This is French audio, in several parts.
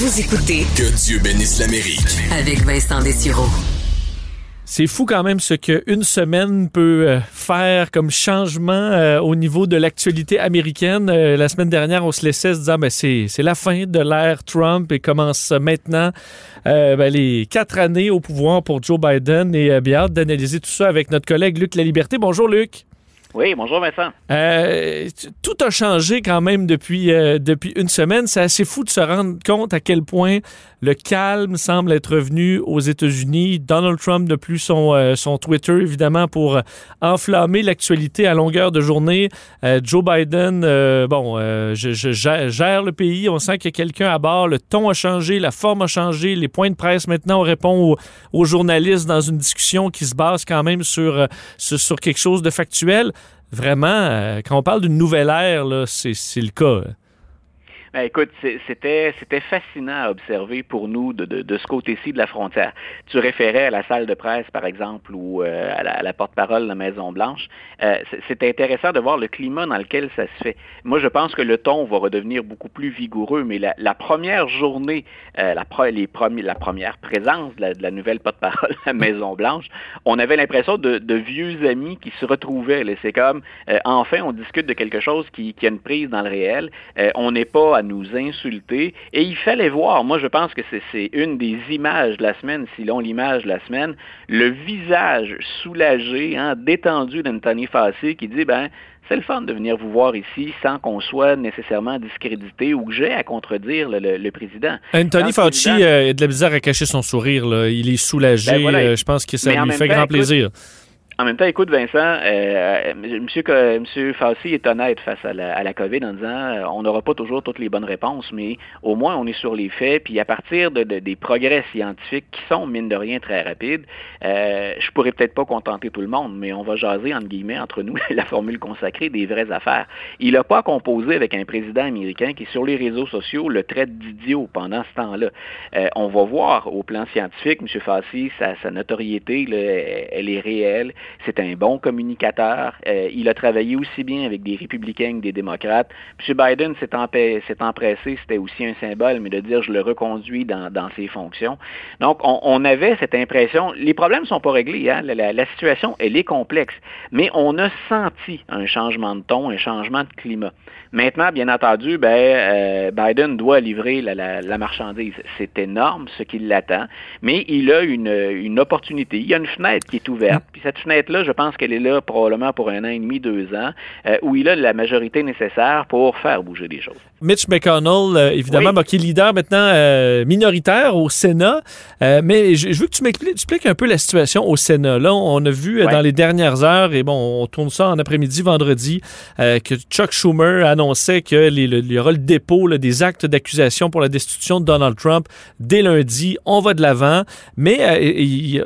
Vous écoutez Que Dieu bénisse l'Amérique. avec Vincent Dessureau. C'est fou quand même ce qu'une semaine peut euh, faire comme changement euh, au niveau de l'actualité américaine. Euh, la semaine dernière, on se laissait se dire ben, c'est, c'est la fin de l'ère Trump et commence maintenant ben, les quatre années au pouvoir pour Joe Biden. Et bien hâte d'analyser tout ça avec notre collègue Luc La Liberté. Bonjour Luc. Oui, bonjour Vincent. Euh, tout a changé quand même depuis, euh, depuis une semaine. C'est assez fou de se rendre compte à quel point le calme semble être revenu aux États-Unis. Donald Trump n'a plus son, euh, son Twitter, évidemment, pour enflammer l'actualité à longueur de journée. Joe Biden, bon, je, je, gère le pays. On sent qu'il y a quelqu'un à bord. Le ton a changé, la forme a changé. Les points de presse, maintenant, on répond aux, journalistes dans une discussion qui se base quand même sur, sur quelque chose de factuel vraiment, euh, quand on parle d'une nouvelle ère, c'est le cas. Ben, écoute, c'était c'était fascinant à observer pour nous de, de, de ce côté-ci de la frontière. Tu référais à la salle de presse, par exemple, ou euh, à la, porte-parole de la Maison-Blanche. Euh, c'est intéressant de voir le climat dans lequel ça se fait. Moi, je pense que le ton va redevenir beaucoup plus vigoureux, mais la, la première journée, euh, la, les premiers, la première présence de la, de la nouvelle porte-parole de la Maison-Blanche, on avait l'impression de, de, vieux amis qui se retrouvaient. C'est comme, euh, enfin, on discute de quelque chose qui, qui a une prise dans le réel. on n'est pas nous insulter. Et il fallait voir, moi je pense que c'est une des images de la semaine, si l'on l'image de la semaine, le visage soulagé, hein, détendu d'Anthony Fassi qui dit, ben, c'est le fun de venir vous voir ici sans qu'on soit nécessairement discrédité ou que j'ai à contredire le, président. Anthony Fauci euh, a de la bizarre à cacher son sourire. Là. Il est soulagé. Ben euh, je pense que ça lui fait grand plaisir. En même temps, écoute, Vincent, euh, monsieur, monsieur est honnête face à la, à la COVID en disant euh, on n'aura pas toujours toutes les bonnes réponses, mais au moins on est sur les faits. Puis à partir de, des progrès scientifiques qui sont, mine de rien, très rapides, euh, je pourrais peut-être pas contenter tout le monde, mais on va jaser, entre guillemets, entre nous, la formule consacrée des vraies affaires. Il n'a pas composé avec un président américain qui, sur les réseaux sociaux, le traite d'idiot pendant ce temps-là. Euh, on va voir au plan scientifique, monsieur Fauci, sa, sa notoriété, là, elle est réelle. C'est un bon communicateur. Euh, il a travaillé aussi bien avec des républicains que des démocrates. M. Biden s'est empressé, c'était aussi un symbole, mais de dire je le reconduis dans, ses fonctions. Donc, on, avait cette impression, les problèmes ne sont pas réglés, hein? la, situation, elle est complexe, mais on a senti un changement de ton, un changement de climat. Maintenant, bien entendu, ben, euh, Biden doit livrer la, marchandise. C'est énorme ce qui l'attend, mais il a une, une opportunité. Il y a une fenêtre qui est ouverte, puis cette fenêtre là je pense qu'elle est là probablement pour un an et demi, deux ans, euh, où il a la majorité nécessaire pour faire bouger des choses. Mitch McConnell, euh, évidemment, qui est leader maintenant euh, minoritaire au Sénat, mais je, veux que tu m'expliques un peu la situation au Sénat. Là, on a vu dans les dernières heures, et bon, on tourne ça en après-midi, vendredi, que Chuck Schumer annonçait qu'il y aura le dépôt des actes d'accusation pour la destitution de Donald Trump dès lundi. On va de l'avant, mais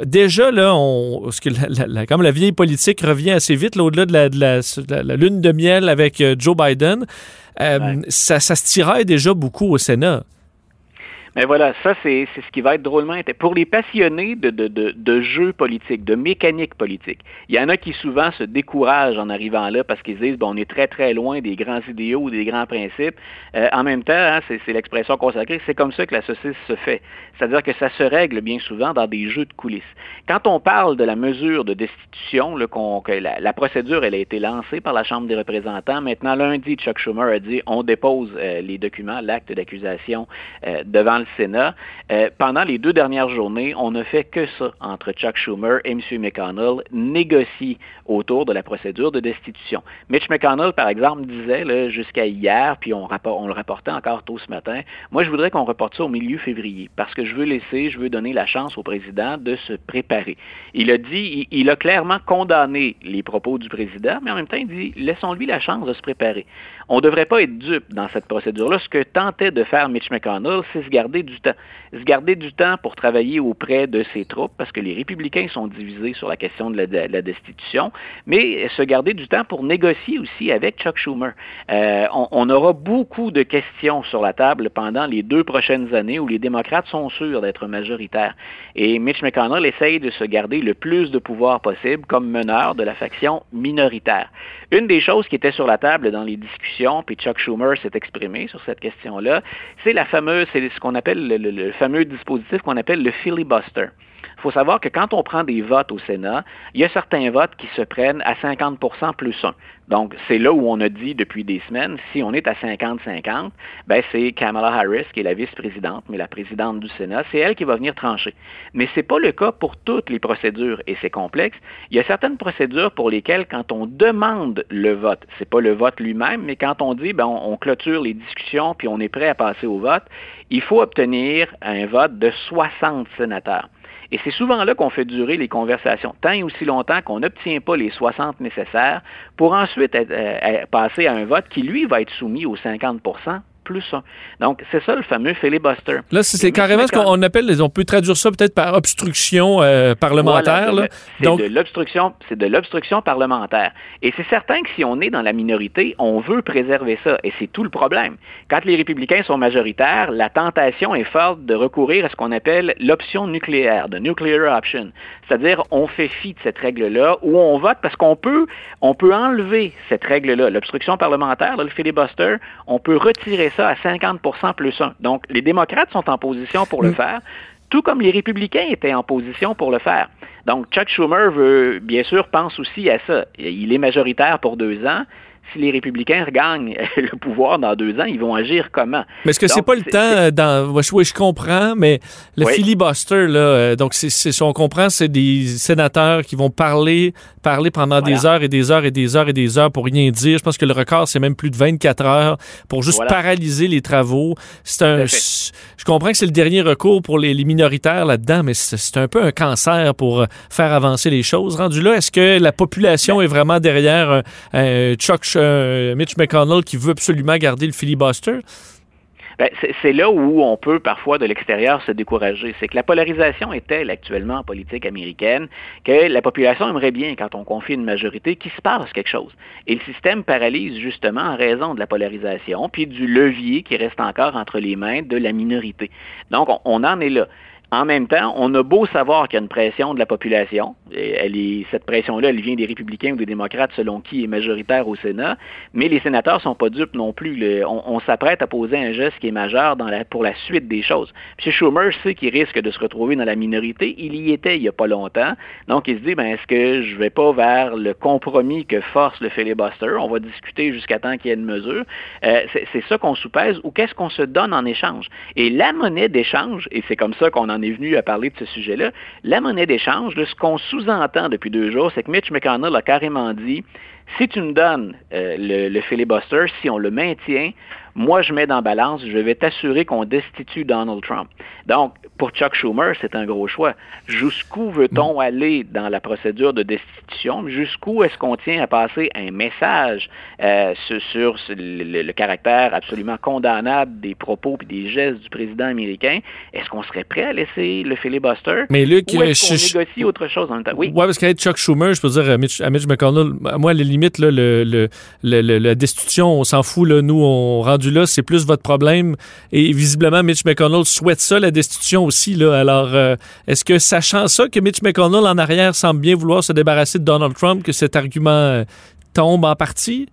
déjà, là, on, ce que la, comme la vieille politique revient assez vite, au-delà de, la, lune de miel avec euh, Joe Biden. Euh, ça, ça se tirait déjà beaucoup au Sénat. Mais voilà, ça, c'est ce qui va être drôlement Pour les passionnés de, de, de, de jeux politiques, de mécanique politique, il y en a qui souvent se découragent en arrivant là parce qu'ils disent, bon, on est très, très loin des grands idéaux ou des grands principes. Euh, en même temps, hein, c'est l'expression consacrée, c'est comme ça que la saucisse se fait. C'est-à-dire que ça se règle bien souvent dans des jeux de coulisses. Quand on parle de la mesure de destitution, que la, la, procédure, elle a été lancée par la Chambre des représentants. Maintenant, lundi, Chuck Schumer a dit, on dépose euh, les documents, l'acte d'accusation euh, devant le Sénat. Euh, pendant les deux dernières journées, on ne fait que ça entre Chuck Schumer et M. McConnell, négocier autour de la procédure de destitution. Mitch McConnell, par exemple, disait jusqu'à hier, puis on, on, le rapportait encore tôt ce matin, moi je voudrais qu'on reporte ça au milieu février, parce que je veux laisser, je veux donner la chance au président de se préparer. Il a dit, il, il a clairement condamné les propos du président, mais en même temps, il dit, laissons-lui la chance de se préparer. On ne devrait pas être dupe dans cette procédure-là. Ce que tentait de faire Mitch McConnell, c'est se garder du temps. Se garder du temps pour travailler auprès de ses troupes, parce que les républicains sont divisés sur la question de la, destitution, mais se garder du temps pour négocier aussi avec Chuck Schumer. Euh, on, aura beaucoup de questions sur la table pendant les deux prochaines années où les démocrates sont sûrs d'être majoritaires. Et Mitch McConnell essaye de se garder le plus de pouvoir possible comme meneur de la faction minoritaire. Une des choses qui était sur la table dans les discussions, puis Chuck Schumer s'est exprimé sur cette question-là, c'est la fameuse, c'est ce qu'on appelle appelle le fameux dispositif qu'on appelle le filibuster. Il faut savoir que quand on prend des votes au Sénat, il y a certains votes qui se prennent à 50% plus 1. Donc, c'est là où on a dit depuis des semaines, si on est à 50-50, ben c'est Kamala Harris, qui est la vice-présidente, mais la présidente du Sénat, c'est elle qui va venir trancher. Mais ce n'est pas le cas pour toutes les procédures, et c'est complexe. Il y a certaines procédures pour lesquelles, quand on demande le vote, c'est pas le vote lui-même, mais quand on dit, ben, on, on clôture les discussions, puis on est prêt à passer au vote, il faut obtenir un vote de 60 sénateurs. Et c'est souvent là qu'on fait durer les conversations, tant et aussi longtemps qu'on n'obtient pas les 60 nécessaires pour ensuite euh, passer à un vote qui, lui, va être soumis aux 50 plus Donc, c'est ça le fameux filibuster. Là, c'est carrément ce qu'on appelle, on peut traduire ça peut-être par obstruction euh, parlementaire. c'est de l'obstruction, c'est de l'obstruction parlementaire. Et c'est certain que si on est dans la minorité, on veut préserver ça. Et c'est tout le problème. Quand les républicains sont majoritaires, la tentation est forte de recourir à ce qu'on appelle l'option nucléaire, de nuclear option. C'est-à-dire, on fait fi de cette règle-là, où on vote parce qu'on peut, on peut enlever cette règle-là. L'obstruction parlementaire, le filibuster, on peut retirer ça à 50% plus 1. Donc, les démocrates sont en position pour le mm. faire, tout comme les républicains étaient en position pour le faire. Donc, Chuck Schumer veut, bien sûr, pense aussi à ça. Il est majoritaire pour deux ans si les républicains regagnent le pouvoir dans deux ans, ils vont agir comment? Mais est-ce que c'est pas le temps euh, dans. Oui, je comprends, mais le filibuster, là, euh, donc c'est, c'est, on comprend, c'est des sénateurs qui vont parler, parler pendant des heures et des heures et des heures et des heures pour rien dire. Je pense que le record, c'est même plus de 24 heures pour juste paralyser les travaux. C'est un. Je comprends que c'est le dernier recours pour les, minoritaires là-dedans, mais c'est, un peu un cancer pour euh, faire avancer les choses. Rendu là, est-ce que la population est vraiment derrière un Chuck euh, Mitch McConnell qui veut absolument garder le filibuster? Ben, c'est là où on peut parfois de l'extérieur se décourager. C'est que la polarisation est telle actuellement en politique américaine que la population aimerait bien, quand on confie une majorité, qu'il se passe quelque chose. Et le système paralyse justement en raison de la polarisation, puis du levier qui reste encore entre les mains de la minorité. Donc, on en est là. En même temps, on a beau savoir qu'il y a une pression de la population, cette pression-là, elle vient des républicains ou des démocrates selon qui est majoritaire au Sénat, mais les sénateurs sont pas dupes non plus. on, s'apprête à poser un geste qui est majeur pour la suite des choses. M. Schumer sait qu'il risque de se retrouver dans la minorité. Il y était il n'y a pas longtemps. Donc, il se dit, ben, est-ce que je vais pas vers le compromis que force le filibuster? On va discuter jusqu'à temps qu'il y ait une mesure. Euh, c'est ça qu'on soupèse ou qu'est-ce qu'on se donne en échange? Et la monnaie d'échange, et c'est comme ça qu'on en est venu à parler de ce sujet-là. La monnaie d'échange, ce qu'on sous-entend depuis deux jours, c'est que Mitch McConnell a carrément dit si tu me donnes euh, le, le, filibuster, si on le maintient, moi, je mets dans balance, je vais t'assurer qu'on destitue Donald Trump. Donc, pour Chuck Schumer, c'est un gros choix. Jusqu'où veut-on mm. aller dans la procédure de destitution? Jusqu'où est-ce qu'on tient à passer un message euh, sur, le, caractère absolument condamnable des propos et des gestes du président américain? Est-ce qu'on serait prêt à laisser le filibuster? Mais Luc, Ou est-ce qu'on négocie autre chose en même temps? Oui, ouais, parce qu'avec Chuck Schumer, je peux dire à Mitch, McConnell, moi, à la limite, là, le, la destitution, on s'en fout. Là, nous, on là, c'est plus votre problème. Et visiblement, Mitch McConnell souhaite ça, la destitution aussi. Là. Alors, euh, est-ce que sachant ça, que Mitch McConnell en arrière semble bien vouloir se débarrasser de Donald Trump, que cet argument euh, tombe en partie?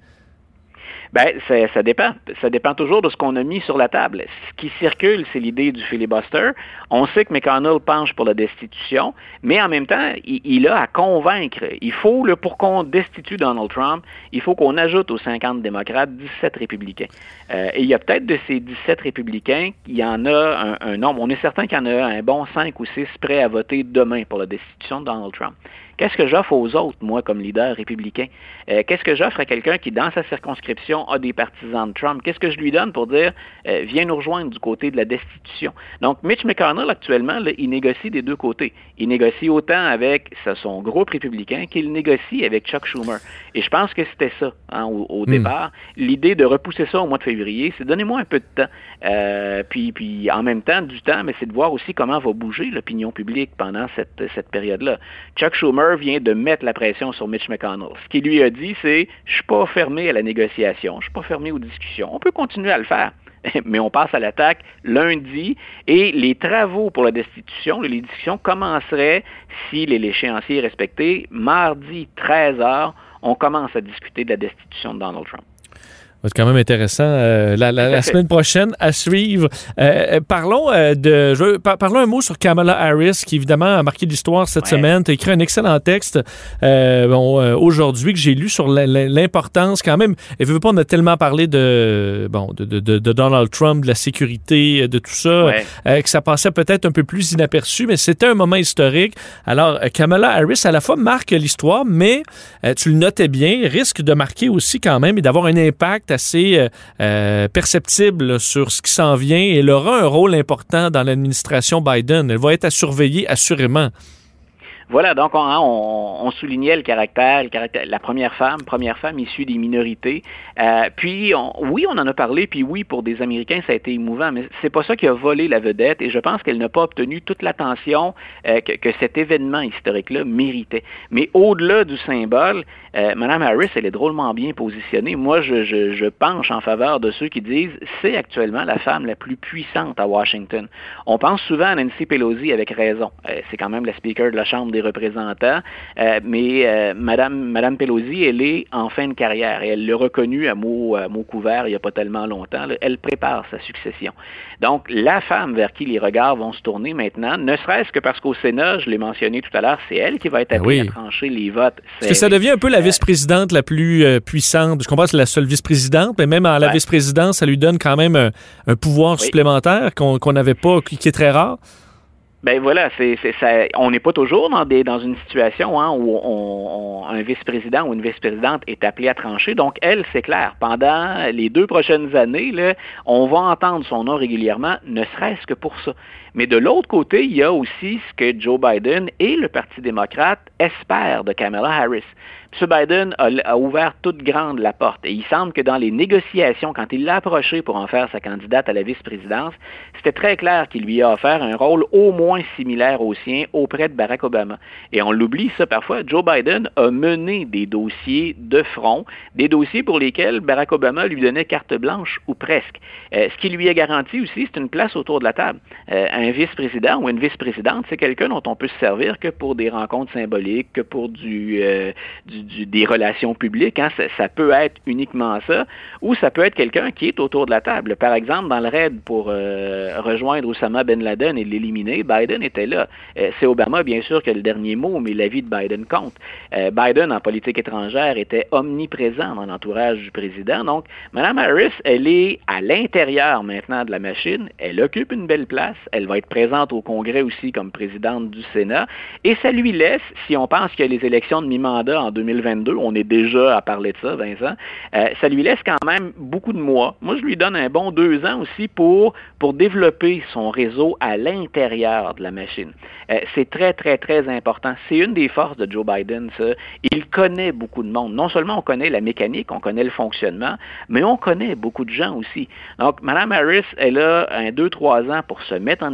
Ben, ça, dépend. Ça dépend toujours de ce qu'on a mis sur la table. Ce qui circule, c'est l'idée du filibuster. On sait que McConnell penche pour la destitution, mais en même temps, il, a à convaincre. Il faut, le pour qu'on destitue Donald Trump, il faut qu'on ajoute aux 50 démocrates 17 républicains. Euh, et il y a peut-être de ces 17 républicains, il y en a un, un nombre. On est certain qu'il y en a un bon 5 ou 6 prêts à voter demain pour la destitution de Donald Trump. Qu'est-ce que j'offre aux autres, moi, comme leader républicain? Euh, qu'est-ce que j'offre à quelqu'un qui, dans sa circonscription, a des partisans de Trump? Qu'est-ce que je lui donne pour dire, euh, viens nous rejoindre du côté de la destitution? Donc, Mitch McConnell, actuellement, il négocie des deux côtés. Il négocie autant avec son groupe républicain qu'il négocie avec Chuck Schumer. Et je pense que c'était ça, hein, au, hmm. départ. L'idée de repousser ça au mois de février, c'est donnez-moi un peu de temps. Euh, puis, puis, en même temps, du temps, mais c'est de voir aussi comment va bouger l'opinion publique pendant cette, cette période-là. Chuck Schumer vient de mettre la pression sur Mitch McConnell. Ce qu'il lui a dit, c'est je suis pas fermé à la négociation, je suis pas fermé aux discussions. On peut continuer à le faire. Mais on passe à l'attaque lundi et les travaux pour la destitution, les discussions commenceraient, si l'échéancier est respecté, mardi 13 h, on commence à discuter de la destitution de Donald Trump. C'est quand même intéressant. Euh, la, semaine prochaine, à suivre. Euh, euh, parlons de. Je, parlons un mot sur Kamala Harris, qui évidemment a marqué l'histoire cette semaine. Tu as écrit un excellent texte bon, aujourd'hui que j'ai lu sur l'importance quand même. Et veux pas, on a tellement parlé de, bon, de, de, de, Donald Trump, de la sécurité, de tout ça, que ça passait peut-être un peu plus inaperçu, mais c'était un moment historique. Alors, Kamala Harris, à la fois marque l'histoire, mais tu le notais bien, risque de marquer aussi quand même et d'avoir un impact assez euh, euh, perceptible sur ce qui s'en vient elle aura un rôle important dans l'administration Biden. Elle va être à surveiller assurément. Voilà, donc hein, on, soulignait le caractère, le la première femme, première femme issue des minorités. Euh, puis oui, on en a parlé, puis oui, pour des Américains, ça a été émouvant, mais c'est pas ça qui a volé la vedette, et je pense qu'elle n'a pas obtenu toute l'attention euh, que, cet événement historique-là méritait. Mais au-delà du symbole, euh, Mme Harris, elle est drôlement bien positionnée. Moi, je, je penche en faveur de ceux qui disent c'est actuellement la femme la plus puissante à Washington. On pense souvent à Nancy Pelosi avec raison. c'est quand même la speaker de la Chambre des représentants. Euh, mais euh, Madame, Madame Pelosi, elle est en fin de carrière et elle l'a reconnu à mot, à mot couvert il n'y a pas tellement longtemps. elle prépare sa succession. Donc, la femme vers qui les regards vont se tourner maintenant, ne serait-ce que parce qu'au Sénat, je l'ai mentionné tout à l'heure, c'est elle qui va être ben appelée à trancher les votes. Est-ce que ça devient un peu la euh, vice-présidente la plus puissante? Je comprends que c'est la seule vice-présidente, mais même à la vice-présidence, ça lui donne quand même un, pouvoir supplémentaire qu'on n'avait pas, qui est très rare. Ben voilà, on n'est pas toujours dans, dans une situation hein, où un vice-président ou une vice-présidente est appelé à trancher. Donc, elle, c'est clair, pendant les deux prochaines années, on va entendre son nom régulièrement, ne serait-ce que pour ça. Mais de l'autre côté, il y a aussi ce que Joe Biden et le Parti démocrate espèrent de Kamala Harris. M. Biden a, ouvert toute grande la porte et il semble que dans les négociations, quand il l'a approché pour en faire sa candidate à la vice-présidence, c'était très clair qu'il lui a offert un rôle au moins similaire au sien auprès de Barack Obama. Et on l'oublie ça parfois, Joe Biden a mené des dossiers de front, des dossiers pour lesquels Barack Obama lui donnait carte blanche ou presque. Euh, ce qui lui est garanti aussi, c'est une place autour de la table. Euh, un vice-président ou une vice-présidente, c'est quelqu'un dont on peut se servir que pour des rencontres symboliques, que pour euh, des relations publiques. Hein. Ça, peut être uniquement ça, ou ça peut être quelqu'un qui est autour de la table. Par exemple, dans le raid pour euh, rejoindre Osama Ben Laden et l'éliminer, Biden était là. c'est Obama, bien sûr, qui a le dernier mot, mais la vie de Biden compte. Biden, en politique étrangère, était omniprésent dans l'entourage du président. Donc, Mme Harris, elle est à l'intérieur maintenant de la machine. Elle occupe une belle place. Va être présente au Congrès aussi comme présidente du Sénat. Et ça lui laisse, si on pense a les élections de mi-mandat en 2022, on est déjà à parler de ça, Vincent, euh, ça lui laisse quand même beaucoup de mois. Moi, je lui donne un bon deux ans aussi pour, pour développer son réseau à l'intérieur de la machine. Euh, c'est très, très, très important. C'est une des forces de Joe Biden, ça. Il connaît beaucoup de monde. Non seulement on connaît la mécanique, on connaît le fonctionnement, mais on connaît beaucoup de gens aussi. Donc, Mme Harris, elle a un deux, trois ans pour se mettre en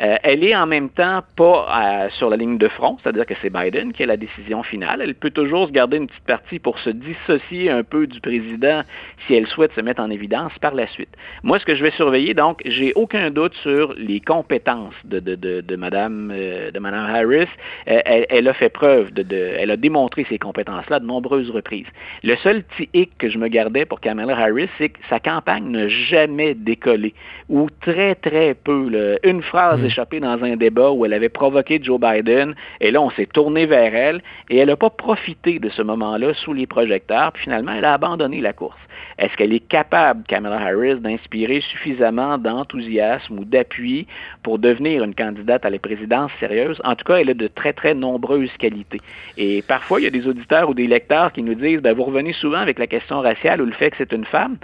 Euh, elle est en même temps pas euh, sur la ligne de front, c'est-à-dire que c'est Biden qui a la décision finale. Elle peut toujours se garder une petite partie pour se dissocier un peu du président si elle souhaite se mettre en évidence par la suite. Moi, ce que je vais surveiller, donc, j'ai aucun doute sur les compétences de, de, de, de Madame, euh, de Madame Harris. Elle, a fait preuve, de, elle a démontré ces compétences-là de nombreuses reprises. Le seul petit hic que je me gardais pour Kamala Harris, c'est que sa campagne n'a jamais décollé, ou très, très peu. Là. Une phrase mm. échappée dans un débat où elle avait provoqué Joe Biden, et là, on s'est tourné vers elle, et elle n'a pas profité de ce moment-là sous les projecteurs, puis finalement, elle a abandonné la course. Est-ce qu'elle est capable, Kamala Harris, d'inspirer suffisamment d'enthousiasme ou d'appui pour devenir une candidate à la présidence sérieuse? En tout cas, elle a de très, très nombreuses qualités. Et parfois, il y a des auditeurs ou des lecteurs qui nous disent, ben, vous revenez souvent avec la question raciale ou le fait que c'est une femme.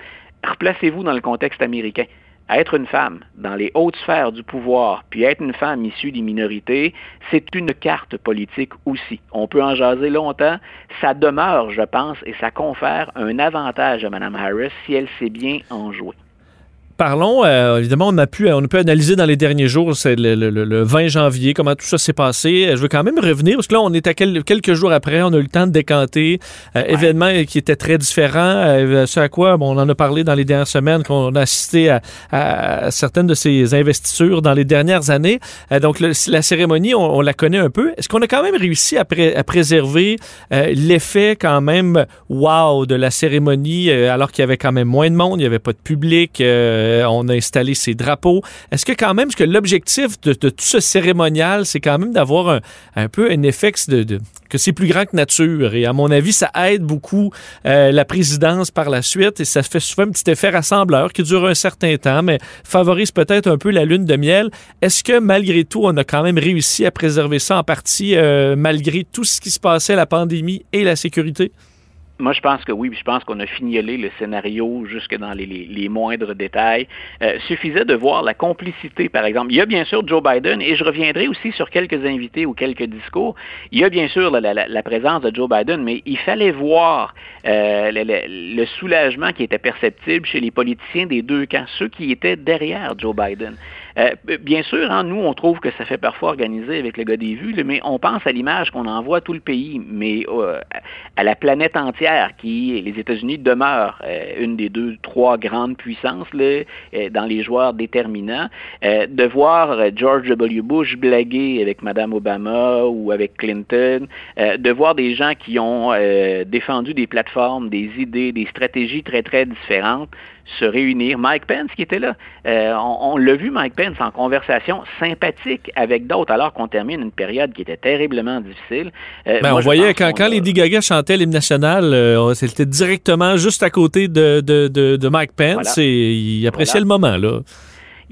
Replacez-vous dans le contexte américain être une femme dans les hautes sphères du pouvoir, puis être une femme issue des minorités, c'est une carte politique aussi. On peut en jaser longtemps. Ça demeure, je pense, et ça confère un avantage à Mme Harris si elle sait bien en jouer. Parlons, euh, évidemment, on a, pu, on a pu analyser dans les derniers jours, c'est le, 20 janvier, comment tout ça s'est passé. Je veux quand même revenir, parce que là, on est à quelques jours après, on a eu le temps de décanter. Euh, événement qui était très différent. Euh, ce à quoi bon, on en a parlé dans les dernières semaines, qu'on a assisté à, certaines de ces investitures dans les dernières années. donc, la cérémonie, on, la connaît un peu. Est-ce qu'on a quand même réussi à, à préserver l'effet quand même wow de la cérémonie, alors qu'il y avait quand même moins de monde, il n'y avait pas de public? Euh, on a installé ces drapeaux. Est-ce que quand même, que l'objectif de, tout ce cérémonial, c'est quand même d'avoir un, peu un effet de, que c'est plus grand que nature. Et à mon avis, ça aide beaucoup euh, la présidence par la suite et ça fait souvent un petit effet rassembleur qui dure un certain temps, mais favorise peut-être un peu la lune de miel. Est-ce que malgré tout, on a quand même réussi à préserver ça en partie euh, malgré tout ce qui se passait, la pandémie et la sécurité? Moi, je pense que oui, je pense qu'on a fignolé le scénario jusque dans les, moindres détails. Euh, suffisait de voir la complicité, par exemple. Il y a bien sûr Joe Biden, et je reviendrai aussi sur quelques invités ou quelques discours. Il y a bien sûr la, présence de Joe Biden, mais il fallait voir euh, le, soulagement qui était perceptible chez les politiciens des deux camps, ceux qui étaient derrière Joe Biden. Euh, bien sûr, hein, nous, on trouve que ça fait parfois organiser avec le gars des vues, mais on pense à l'image qu'on envoie à tout le pays, mais euh, à la planète entière, qui, les États-Unis demeurent euh, une des deux, trois grandes puissances là, dans les joueurs déterminants. de voir George W. Bush blaguer avec Mme Obama ou avec Clinton, de voir des gens qui ont défendu des plateformes, des idées, des stratégies très, très différentes, se réunir. Mike Pence qui était là. Euh, on, l'a vu, Mike Pence, en conversation sympathique avec d'autres, alors qu'on termine une période qui était terriblement difficile. Euh, ben, on voyait quand, quand Lady Gaga chantait l'hymne national, euh, c'était directement juste à côté de, de, de, Mike Pence et il appréciait le moment. là.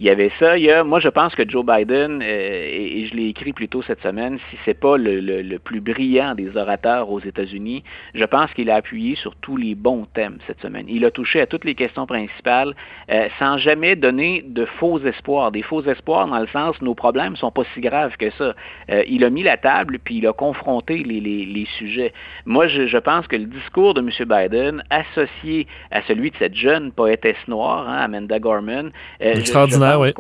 Il y avait ça. Il y a, moi, je pense que Joe Biden, euh, et, je l'ai écrit plus tôt cette semaine, si c'est pas le, le, plus brillant des orateurs aux États-Unis, je pense qu'il a appuyé sur tous les bons thèmes cette semaine. Il a touché à toutes les questions principales euh, sans jamais donner de faux espoirs. Des faux espoirs dans le sens nos problèmes sont pas si graves que ça. Euh, il a mis la table puis il a confronté les, les, les sujets. Moi, je, je, pense que le discours de M. Biden, associé à celui de cette jeune poétesse noire, hein, Amanda Gorman, extraordinaire oui.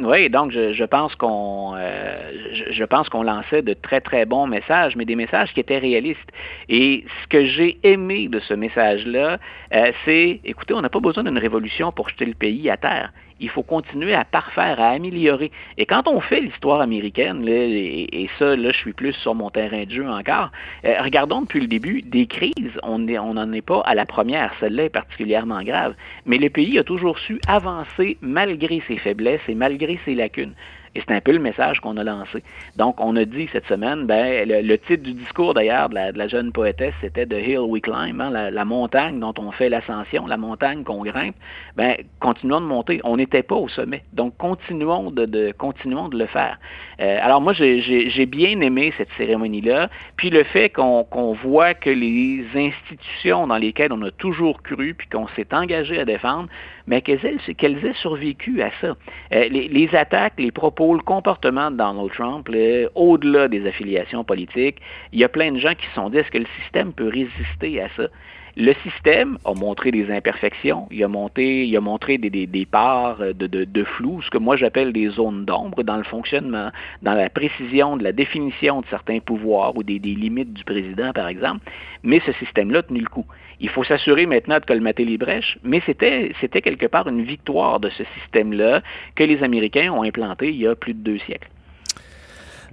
Donc je, pense qu'on euh, je, pense qu'on lançait de très très bons messages, mais des messages qui étaient réalistes. Et ce que j'ai aimé de ce message-là, euh, c'est, écoutez, on n'a pas besoin d'une révolution pour jeter le pays à terre il faut continuer à parfaire, à améliorer. Et quand on fait l'histoire américaine, et, ça, là, je suis plus sur mon terrain de jeu encore, euh, regardons depuis le début, des crises, on n'en est pas à la première, celle-là est particulièrement grave, mais le pays a toujours su avancer malgré ses faiblesses et malgré ses lacunes. Et c'est un peu le message qu'on a lancé. Donc, on a dit cette semaine, ben, le, titre du discours d'ailleurs de la, jeune poétesse, c'était The Hill We Climb, hein, la, montagne dont on fait l'ascension, la montagne qu'on grimpe. Ben, continuons de monter. On n'était pas au sommet. Donc, continuons de, continuons de le faire. Euh, alors, moi, j'ai bien aimé cette cérémonie-là. Puis le fait qu'on voit que les institutions dans lesquelles on a toujours cru, puis qu'on s'est engagé à défendre, mais qu'elles aient, survécu à ça. Euh, les, attaques, les propos, le comportement de Donald Trump, au-delà des affiliations politiques, il y a plein de gens qui se sont dit est-ce que le système peut résister à ça? Le système a montré des imperfections, il a, montré des, parts de, flou, ce que moi j'appelle des zones d'ombre dans le fonctionnement, dans la précision de la définition de certains pouvoirs ou des, des limites du président, par exemple. Mais ce système-là a tenu le coup. Il faut s'assurer maintenant de colmater les brèches, mais c'était quelque part une victoire de ce système-là que les Américains ont implanté il y a plus de deux siècles.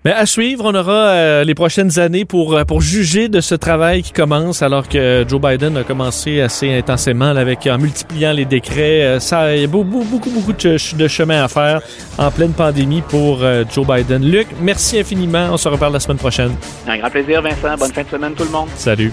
Mais à suivre, on aura euh, les prochaines années pour, euh, pour juger de ce travail qui commence alors que Joe Biden a commencé assez intensément avec, en multipliant les décrets. Euh, ça, il y a beaucoup, beaucoup, beaucoup de, de, chemin à faire en pleine pandémie pour Joe Biden. Luc, merci infiniment. On se reparle la semaine prochaine. Un grand plaisir, Vincent. Bonne fin de semaine, tout le monde. Salut.